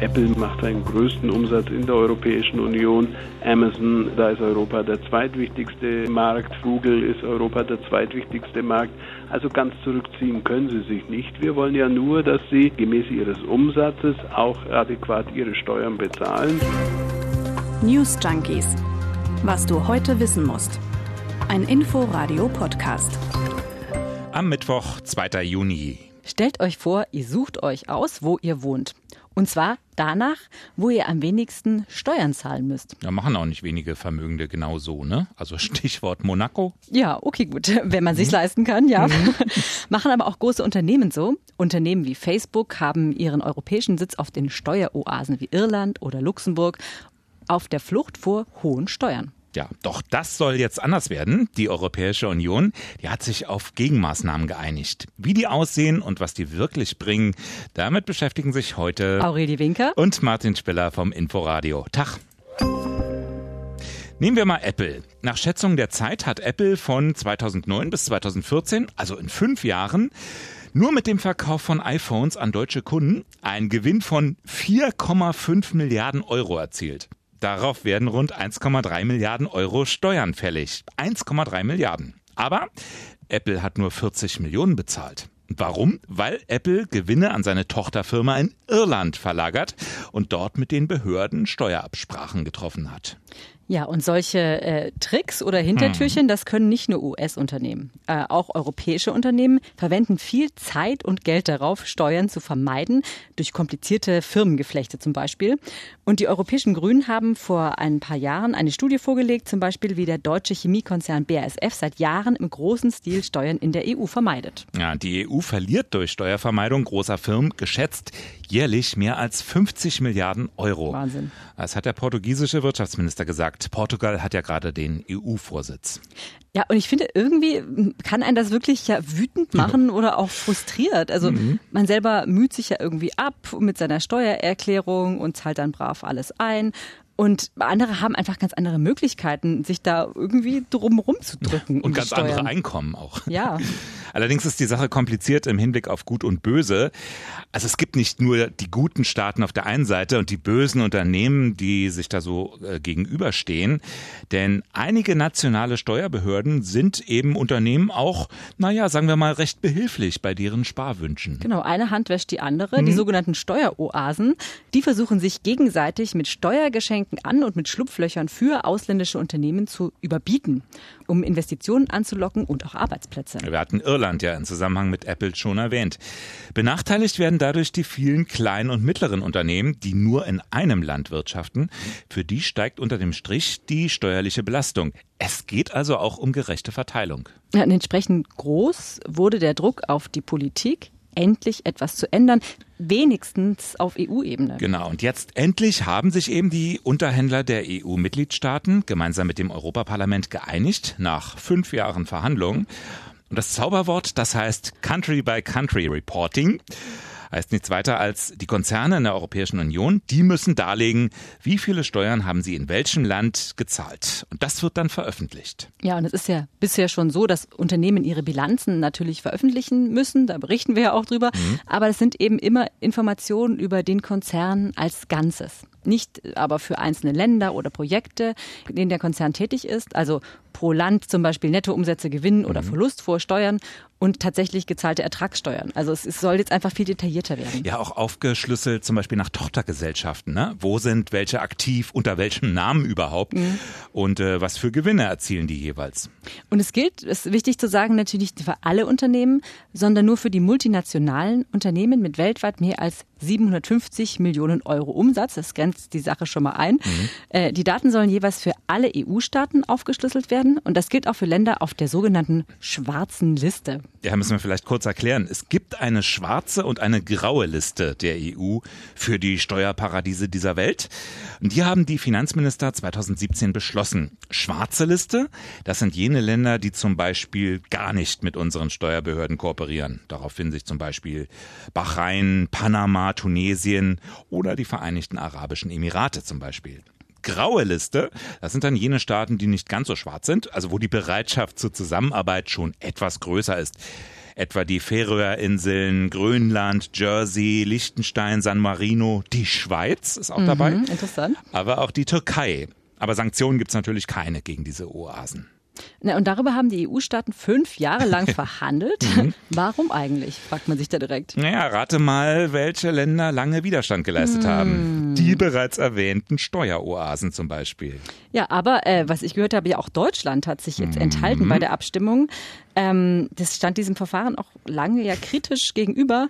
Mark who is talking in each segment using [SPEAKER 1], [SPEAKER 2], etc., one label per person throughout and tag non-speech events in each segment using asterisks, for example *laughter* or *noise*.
[SPEAKER 1] Apple macht seinen größten Umsatz in der Europäischen Union. Amazon, da ist Europa der zweitwichtigste Markt. Google ist Europa der zweitwichtigste Markt. Also ganz zurückziehen können sie sich nicht. Wir wollen ja nur, dass sie gemäß ihres Umsatzes auch adäquat ihre Steuern bezahlen.
[SPEAKER 2] News Junkies. Was du heute wissen musst. Ein Info-Radio-Podcast.
[SPEAKER 3] Am Mittwoch, 2. Juni.
[SPEAKER 4] Stellt euch vor, ihr sucht euch aus, wo ihr wohnt. Und zwar danach, wo ihr am wenigsten Steuern zahlen müsst.
[SPEAKER 3] Ja, machen auch nicht wenige Vermögende genau so, ne? Also *laughs* Stichwort Monaco.
[SPEAKER 4] Ja, okay, gut, wenn man sich's mhm. leisten kann, ja. Mhm. *laughs* machen aber auch große Unternehmen so. Unternehmen wie Facebook haben ihren europäischen Sitz auf den Steueroasen wie Irland oder Luxemburg auf der Flucht vor hohen Steuern.
[SPEAKER 3] Ja, doch das soll jetzt anders werden. Die Europäische Union, die hat sich auf Gegenmaßnahmen geeinigt. Wie die aussehen und was die wirklich bringen, damit beschäftigen sich heute
[SPEAKER 4] Aurelie Winker
[SPEAKER 3] und Martin Spiller vom Inforadio. Tag. Nehmen wir mal Apple. Nach Schätzung der Zeit hat Apple von 2009 bis 2014, also in fünf Jahren, nur mit dem Verkauf von iPhones an deutsche Kunden einen Gewinn von 4,5 Milliarden Euro erzielt. Darauf werden rund 1,3 Milliarden Euro Steuern fällig. 1,3 Milliarden. Aber Apple hat nur 40 Millionen bezahlt. Warum? Weil Apple Gewinne an seine Tochterfirma in Irland verlagert und dort mit den Behörden Steuerabsprachen getroffen hat.
[SPEAKER 4] Ja, und solche äh, Tricks oder Hintertürchen, hm. das können nicht nur US-Unternehmen. Äh, auch europäische Unternehmen verwenden viel Zeit und Geld darauf, Steuern zu vermeiden, durch komplizierte Firmengeflechte zum Beispiel. Und die europäischen Grünen haben vor ein paar Jahren eine Studie vorgelegt, zum Beispiel wie der deutsche Chemiekonzern BASF seit Jahren im großen Stil Steuern in der EU vermeidet.
[SPEAKER 3] Ja, die EU verliert durch Steuervermeidung großer Firmen geschätzt jährlich mehr als 50 Milliarden Euro.
[SPEAKER 4] Wahnsinn.
[SPEAKER 3] Das hat der portugiesische Wirtschaftsminister gesagt. Portugal hat ja gerade den EU-Vorsitz.
[SPEAKER 4] Ja, und ich finde, irgendwie kann einen das wirklich ja wütend machen oder auch frustriert. Also mhm. man selber müht sich ja irgendwie ab mit seiner Steuererklärung und zahlt dann brav alles ein. Und andere haben einfach ganz andere Möglichkeiten, sich da irgendwie drumherum zu drücken.
[SPEAKER 3] Und ganz andere Einkommen auch.
[SPEAKER 4] Ja. *laughs*
[SPEAKER 3] Allerdings ist die Sache kompliziert im Hinblick auf Gut und Böse. Also es gibt nicht nur die guten Staaten auf der einen Seite und die bösen Unternehmen, die sich da so äh, gegenüberstehen. Denn einige nationale Steuerbehörden sind eben Unternehmen auch, naja, sagen wir mal, recht behilflich bei deren Sparwünschen.
[SPEAKER 4] Genau, eine Hand wäscht die andere. Mhm. Die sogenannten Steueroasen, die versuchen sich gegenseitig mit Steuergeschenken an und mit Schlupflöchern für ausländische Unternehmen zu überbieten, um Investitionen anzulocken und auch Arbeitsplätze.
[SPEAKER 3] Wir hatten Irland Irland ja im Zusammenhang mit Apple schon erwähnt. Benachteiligt werden dadurch die vielen kleinen und mittleren Unternehmen, die nur in einem Land wirtschaften. Für die steigt unter dem Strich die steuerliche Belastung. Es geht also auch um gerechte Verteilung.
[SPEAKER 4] Ja, entsprechend groß wurde der Druck auf die Politik, endlich etwas zu ändern, wenigstens auf EU-Ebene.
[SPEAKER 3] Genau, und jetzt endlich haben sich eben die Unterhändler der EU-Mitgliedstaaten gemeinsam mit dem Europaparlament geeinigt, nach fünf Jahren Verhandlungen. Und das Zauberwort, das heißt Country by Country Reporting heißt nichts weiter als die Konzerne in der Europäischen Union, die müssen darlegen, wie viele Steuern haben sie in welchem Land gezahlt. Und das wird dann veröffentlicht.
[SPEAKER 4] Ja, und es ist ja bisher schon so, dass Unternehmen ihre Bilanzen natürlich veröffentlichen müssen. Da berichten wir ja auch drüber. Mhm. Aber es sind eben immer Informationen über den Konzern als Ganzes. Nicht aber für einzelne Länder oder Projekte, in denen der Konzern tätig ist. Also pro Land zum Beispiel Nettoumsätze, Gewinn oder mhm. Verlust vor Steuern und tatsächlich gezahlte Ertragssteuern. Also es, es, soll jetzt einfach viel detaillierter werden.
[SPEAKER 3] Ja, auch aufgeschlüsselt zum Beispiel nach Tochtergesellschaften. Ne? Wo sind welche aktiv, unter welchem Namen überhaupt mhm. und äh, was für Gewinne erzielen die jeweils.
[SPEAKER 4] Und es gilt, es ist wichtig zu sagen, natürlich nicht für alle Unternehmen, sondern nur für die multinationalen Unternehmen mit weltweit mehr als 750 Millionen Euro Umsatz. Das grenzt die Sache schon mal ein. Mhm. Äh, die Daten sollen jeweils für alle EU-Staaten aufgeschlüsselt werden und das gilt auch für Länder auf der sogenannten schwarzen Liste.
[SPEAKER 3] Ja, müssen wir vielleicht kurz erklären. Es gibt eine schwarze und eine graue Liste der EU für die Steuerparadiese dieser Welt. Und die haben die Finanzminister 2017 beschlossen. Schwarze Liste, das sind jene Länder, die zum Beispiel gar nicht mit unseren Steuerbehörden kooperieren. Darauf finden sich zum Beispiel Bahrain, Panama, Tunesien oder die Vereinigten Arabischen Emirate zum Beispiel. Graue Liste, das sind dann jene Staaten, die nicht ganz so schwarz sind, also wo die Bereitschaft zur Zusammenarbeit schon etwas größer ist etwa die Färöerinseln, Grönland, Jersey, Liechtenstein, San Marino, die Schweiz ist auch mhm, dabei.
[SPEAKER 4] Interessant.
[SPEAKER 3] Aber auch die Türkei. Aber Sanktionen gibt es natürlich keine gegen diese Oasen.
[SPEAKER 4] Na, und darüber haben die EU-Staaten fünf Jahre lang *laughs* verhandelt. Mhm. Warum eigentlich, fragt man sich da direkt.
[SPEAKER 3] Naja, rate mal, welche Länder lange Widerstand geleistet hm. haben. Die bereits erwähnten Steueroasen zum Beispiel.
[SPEAKER 4] Ja, aber äh, was ich gehört habe, ja auch Deutschland hat sich jetzt mhm. enthalten bei der Abstimmung. Ähm, das stand diesem Verfahren auch lange ja kritisch gegenüber.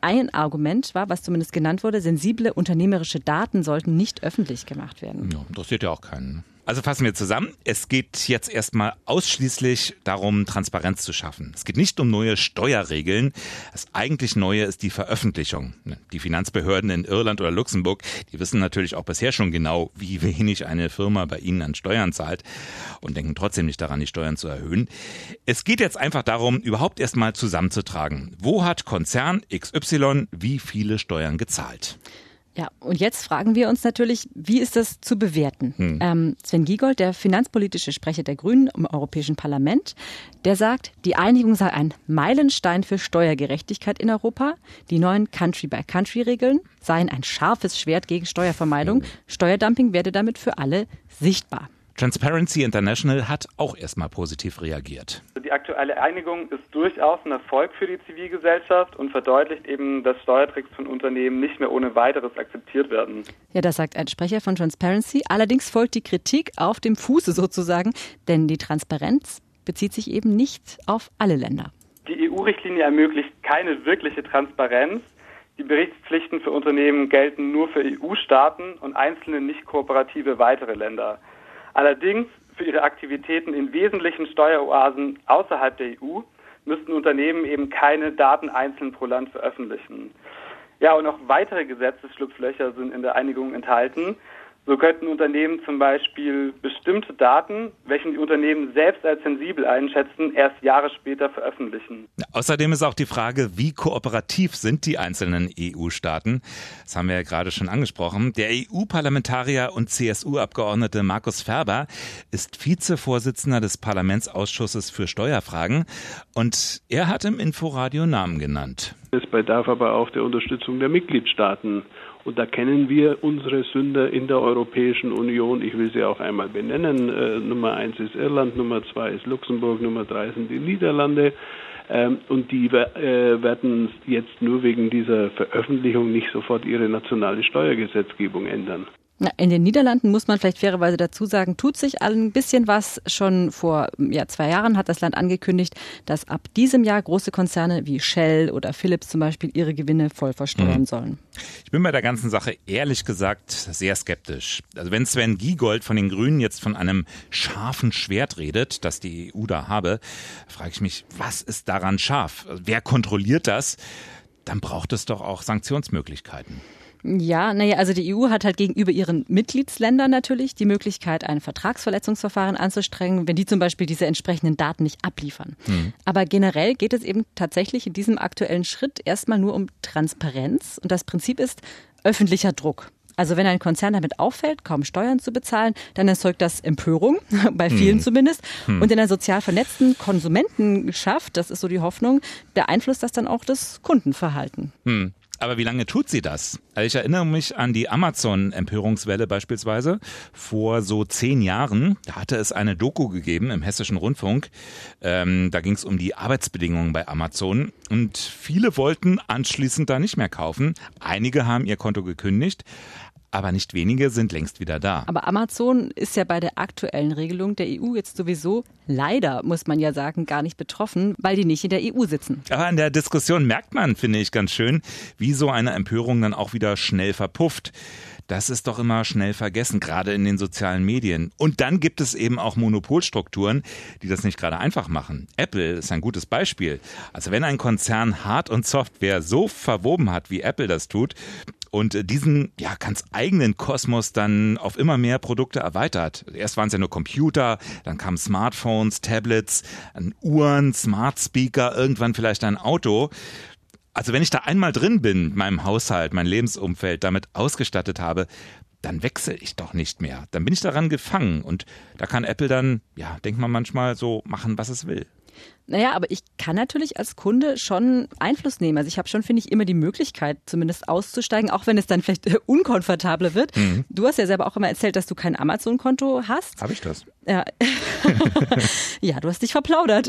[SPEAKER 4] Ein Argument war, was zumindest genannt wurde, sensible unternehmerische Daten sollten nicht öffentlich gemacht werden.
[SPEAKER 3] Ja, interessiert ja auch keinen. Also fassen wir zusammen. Es geht jetzt erstmal ausschließlich darum, Transparenz zu schaffen. Es geht nicht um neue Steuerregeln. Das eigentlich Neue ist die Veröffentlichung. Die Finanzbehörden in Irland oder Luxemburg, die wissen natürlich auch bisher schon genau, wie wenig eine Firma bei ihnen an Steuern zahlt und denken trotzdem nicht daran, die Steuern zu erhöhen. Es geht jetzt einfach darum, überhaupt erstmal zusammenzutragen. Wo hat Konzern XY wie viele Steuern gezahlt?
[SPEAKER 4] Ja, und jetzt fragen wir uns natürlich, wie ist das zu bewerten? Hm. Ähm, Sven Giegold, der finanzpolitische Sprecher der Grünen im Europäischen Parlament, der sagt, die Einigung sei ein Meilenstein für Steuergerechtigkeit in Europa. Die neuen Country-by-Country-Regeln seien ein scharfes Schwert gegen Steuervermeidung. Hm. Steuerdumping werde damit für alle sichtbar.
[SPEAKER 3] Transparency International hat auch erstmal positiv reagiert.
[SPEAKER 5] Die aktuelle Einigung ist durchaus ein Erfolg für die Zivilgesellschaft und verdeutlicht eben, dass Steuertricks von Unternehmen nicht mehr ohne weiteres akzeptiert werden.
[SPEAKER 4] Ja, das sagt ein Sprecher von Transparency. Allerdings folgt die Kritik auf dem Fuße sozusagen, denn die Transparenz bezieht sich eben nicht auf alle Länder.
[SPEAKER 5] Die EU-Richtlinie ermöglicht keine wirkliche Transparenz. Die Berichtspflichten für Unternehmen gelten nur für EU-Staaten und einzelne nicht kooperative weitere Länder. Allerdings für ihre Aktivitäten in wesentlichen Steueroasen außerhalb der EU müssten Unternehmen eben keine Daten einzeln pro Land veröffentlichen. Ja, und auch weitere Gesetzesschlupflöcher sind in der Einigung enthalten. So könnten Unternehmen zum Beispiel bestimmte Daten, welche die Unternehmen selbst als sensibel einschätzen, erst Jahre später veröffentlichen.
[SPEAKER 3] Außerdem ist auch die Frage, wie kooperativ sind die einzelnen EU-Staaten? Das haben wir ja gerade schon angesprochen. Der EU-Parlamentarier und CSU-Abgeordnete Markus Ferber ist Vizevorsitzender des Parlamentsausschusses für Steuerfragen und er hat im Inforadio Namen genannt.
[SPEAKER 1] Es bedarf aber auch der Unterstützung der Mitgliedstaaten. Und da kennen wir unsere Sünder in der Europäischen Union. Ich will sie auch einmal benennen. Äh, Nummer eins ist Irland, Nummer zwei ist Luxemburg, Nummer drei sind die Niederlande. Ähm, und die äh, werden jetzt nur wegen dieser Veröffentlichung nicht sofort ihre nationale Steuergesetzgebung ändern.
[SPEAKER 4] In den Niederlanden muss man vielleicht fairerweise dazu sagen, tut sich ein bisschen was. Schon vor ja, zwei Jahren hat das Land angekündigt, dass ab diesem Jahr große Konzerne wie Shell oder Philips zum Beispiel ihre Gewinne voll versteuern mhm. sollen.
[SPEAKER 3] Ich bin bei der ganzen Sache ehrlich gesagt sehr skeptisch. Also wenn Sven Giegold von den Grünen jetzt von einem scharfen Schwert redet, das die EU da habe, frage ich mich, was ist daran scharf? Wer kontrolliert das? Dann braucht es doch auch Sanktionsmöglichkeiten.
[SPEAKER 4] Ja, naja, also die EU hat halt gegenüber ihren Mitgliedsländern natürlich die Möglichkeit, ein Vertragsverletzungsverfahren anzustrengen, wenn die zum Beispiel diese entsprechenden Daten nicht abliefern. Mhm. Aber generell geht es eben tatsächlich in diesem aktuellen Schritt erstmal nur um Transparenz und das Prinzip ist öffentlicher Druck. Also wenn ein Konzern damit auffällt, kaum Steuern zu bezahlen, dann erzeugt das Empörung, *laughs* bei vielen hm. zumindest. Hm. Und in einer sozial vernetzten Konsumentenschaft, das ist so die Hoffnung, beeinflusst das dann auch das Kundenverhalten.
[SPEAKER 3] Hm. Aber wie lange tut sie das? Also ich erinnere mich an die Amazon-Empörungswelle beispielsweise. Vor so zehn Jahren, da hatte es eine Doku gegeben im Hessischen Rundfunk. Ähm, da ging es um die Arbeitsbedingungen bei Amazon. Und viele wollten anschließend da nicht mehr kaufen. Einige haben ihr Konto gekündigt. Aber nicht wenige sind längst wieder da.
[SPEAKER 4] Aber Amazon ist ja bei der aktuellen Regelung der EU jetzt sowieso leider, muss man ja sagen, gar nicht betroffen, weil die nicht in der EU sitzen.
[SPEAKER 3] Aber in der Diskussion merkt man, finde ich ganz schön, wie so eine Empörung dann auch wieder schnell verpufft. Das ist doch immer schnell vergessen, gerade in den sozialen Medien. Und dann gibt es eben auch Monopolstrukturen, die das nicht gerade einfach machen. Apple ist ein gutes Beispiel. Also wenn ein Konzern Hard- und Software so verwoben hat, wie Apple das tut, und diesen ja ganz eigenen Kosmos dann auf immer mehr Produkte erweitert. Erst waren es ja nur Computer, dann kamen Smartphones, Tablets, Uhren, Smart Speaker, irgendwann vielleicht ein Auto. Also wenn ich da einmal drin bin, meinem Haushalt, mein Lebensumfeld damit ausgestattet habe, dann wechsle ich doch nicht mehr. Dann bin ich daran gefangen und da kann Apple dann, ja, denkt man manchmal so machen, was es will.
[SPEAKER 4] Naja, aber ich kann natürlich als Kunde schon Einfluss nehmen. Also ich habe schon, finde ich, immer die Möglichkeit, zumindest auszusteigen, auch wenn es dann vielleicht äh, unkomfortabler wird. Mhm. Du hast ja selber auch immer erzählt, dass du kein Amazon-Konto hast.
[SPEAKER 3] Habe ich das?
[SPEAKER 4] Ja. *laughs* ja, du hast dich verplaudert.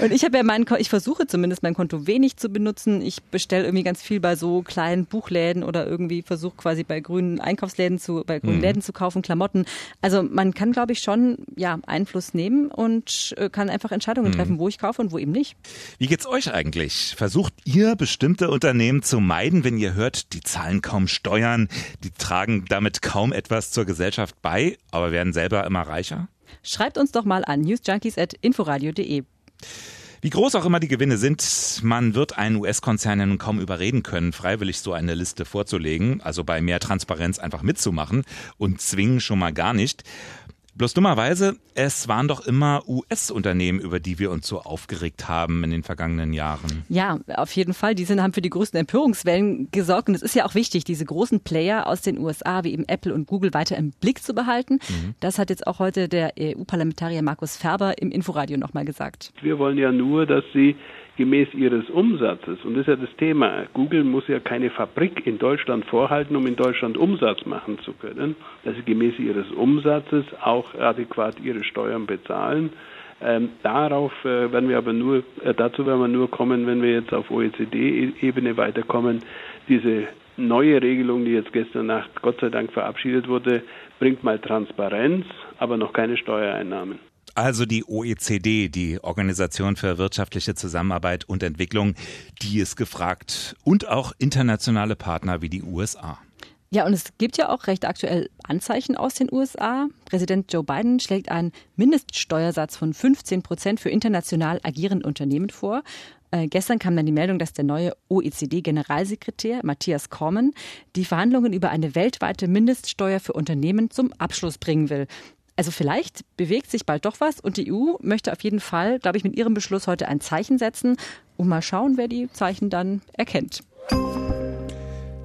[SPEAKER 4] Und ich habe ja mein, ich versuche zumindest mein Konto wenig zu benutzen. Ich bestelle irgendwie ganz viel bei so kleinen Buchläden oder irgendwie versuche quasi bei grünen Einkaufsläden zu, bei grünen mhm. Läden zu kaufen, Klamotten. Also man kann, glaube ich, schon ja Einfluss nehmen und äh, kann einfach Entscheidungen mhm. treffen, wo ich kaufe und wo eben nicht.
[SPEAKER 3] Wie geht's euch eigentlich? Versucht ihr bestimmte Unternehmen zu meiden, wenn ihr hört, die zahlen kaum Steuern, die tragen damit kaum etwas zur Gesellschaft bei, aber werden selber immer reicher?
[SPEAKER 4] Schreibt uns doch mal an newsjunkies.inforadio.de.
[SPEAKER 3] Wie groß auch immer die Gewinne sind, man wird einen US-Konzern ja nun kaum überreden können, freiwillig so eine Liste vorzulegen, also bei mehr Transparenz einfach mitzumachen und zwingen schon mal gar nicht. Bloß dummerweise, es waren doch immer US-Unternehmen, über die wir uns so aufgeregt haben in den vergangenen Jahren.
[SPEAKER 4] Ja, auf jeden Fall. Die sind, haben für die größten Empörungswellen gesorgt. Und es ist ja auch wichtig, diese großen Player aus den USA wie eben Apple und Google weiter im Blick zu behalten. Mhm. Das hat jetzt auch heute der EU-Parlamentarier Markus Ferber im Inforadio nochmal gesagt.
[SPEAKER 1] Wir wollen ja nur, dass sie gemäß ihres Umsatzes, und das ist ja das Thema, Google muss ja keine Fabrik in Deutschland vorhalten, um in Deutschland Umsatz machen zu können, dass sie gemäß ihres Umsatzes auch adäquat ihre Steuern bezahlen. Ähm, darauf äh, werden wir aber nur, äh, dazu werden wir nur kommen, wenn wir jetzt auf OECD-Ebene weiterkommen. Diese neue Regelung, die jetzt gestern Nacht Gott sei Dank verabschiedet wurde, bringt mal Transparenz, aber noch keine Steuereinnahmen.
[SPEAKER 3] Also die OECD, die Organisation für wirtschaftliche Zusammenarbeit und Entwicklung, die ist gefragt und auch internationale Partner wie die USA.
[SPEAKER 4] Ja, und es gibt ja auch recht aktuell Anzeichen aus den USA. Präsident Joe Biden schlägt einen Mindeststeuersatz von 15 Prozent für international agierende Unternehmen vor. Äh, gestern kam dann die Meldung, dass der neue OECD-Generalsekretär Matthias Cormann die Verhandlungen über eine weltweite Mindeststeuer für Unternehmen zum Abschluss bringen will. Also vielleicht bewegt sich bald doch was und die EU möchte auf jeden Fall, glaube ich, mit ihrem Beschluss heute ein Zeichen setzen und mal schauen, wer die Zeichen dann erkennt.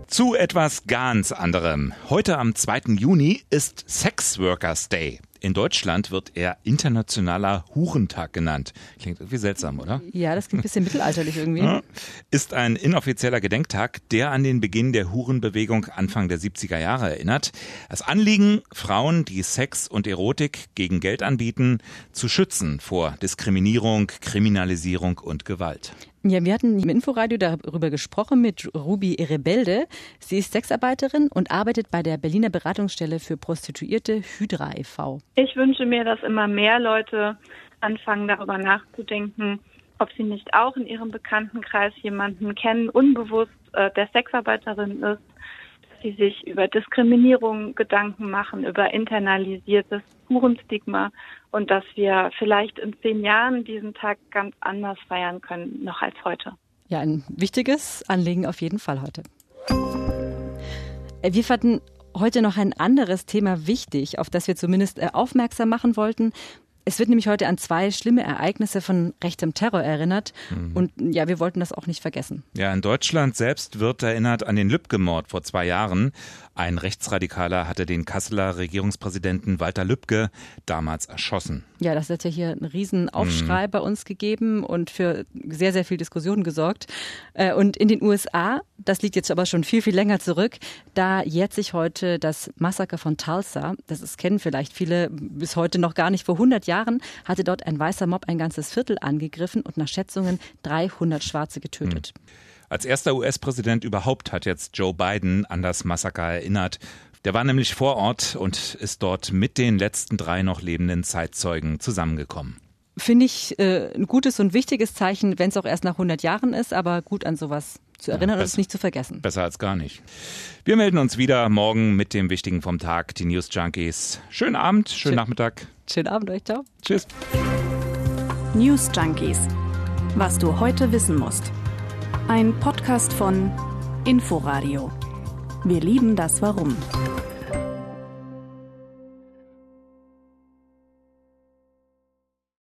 [SPEAKER 3] Zu etwas ganz anderem. Heute am 2. Juni ist Sex Workers Day. In Deutschland wird er Internationaler Hurentag genannt. Klingt irgendwie seltsam, oder?
[SPEAKER 4] Ja, das klingt ein bisschen mittelalterlich irgendwie.
[SPEAKER 3] Ist ein inoffizieller Gedenktag, der an den Beginn der Hurenbewegung Anfang der 70er Jahre erinnert. Das Anliegen, Frauen, die Sex und Erotik gegen Geld anbieten, zu schützen vor Diskriminierung, Kriminalisierung und Gewalt.
[SPEAKER 4] Ja, wir hatten im Inforadio darüber gesprochen mit Ruby Rebelde. Sie ist Sexarbeiterin und arbeitet bei der Berliner Beratungsstelle für Prostituierte Hydra e.V.
[SPEAKER 6] Ich wünsche mir, dass immer mehr Leute anfangen, darüber nachzudenken, ob sie nicht auch in ihrem Bekanntenkreis jemanden kennen, unbewusst äh, der Sexarbeiterin ist, dass sie sich über Diskriminierung Gedanken machen, über internalisiertes Hurenstigma und dass wir vielleicht in zehn Jahren diesen Tag ganz anders feiern können, noch als heute.
[SPEAKER 4] Ja, ein wichtiges Anliegen auf jeden Fall heute. Äh, wir fanden heute noch ein anderes Thema wichtig, auf das wir zumindest äh, aufmerksam machen wollten. Es wird nämlich heute an zwei schlimme Ereignisse von rechtem Terror erinnert. Mhm. Und ja, wir wollten das auch nicht vergessen.
[SPEAKER 3] Ja, in Deutschland selbst wird erinnert an den Lübcke-Mord vor zwei Jahren. Ein Rechtsradikaler hatte den Kasseler Regierungspräsidenten Walter Lübcke damals erschossen.
[SPEAKER 4] Ja, das hat ja hier einen riesen Aufschrei mhm. bei uns gegeben und für sehr, sehr viel Diskussion gesorgt. Äh, und in den USA, das liegt jetzt aber schon viel, viel länger zurück, da jährt sich heute das Massaker von Tulsa. Das ist, kennen vielleicht viele bis heute noch gar nicht. Vor 100 Jahren hatte dort ein weißer Mob ein ganzes Viertel angegriffen und nach Schätzungen 300 Schwarze getötet. Mhm.
[SPEAKER 3] Als erster US-Präsident überhaupt hat jetzt Joe Biden an das Massaker erinnert. Der war nämlich vor Ort und ist dort mit den letzten drei noch lebenden Zeitzeugen zusammengekommen.
[SPEAKER 4] Finde ich äh, ein gutes und wichtiges Zeichen, wenn es auch erst nach 100 Jahren ist, aber gut an sowas zu erinnern ja, und es nicht zu vergessen.
[SPEAKER 3] Besser als gar nicht. Wir melden uns wieder morgen mit dem Wichtigen vom Tag, die News Junkies. Schönen Abend, schönen Schön, Nachmittag.
[SPEAKER 4] Schönen Abend euch, ciao.
[SPEAKER 3] Tschüss.
[SPEAKER 2] News Junkies. Was du heute wissen musst. Ein Podcast von Inforadio. Wir lieben das Warum.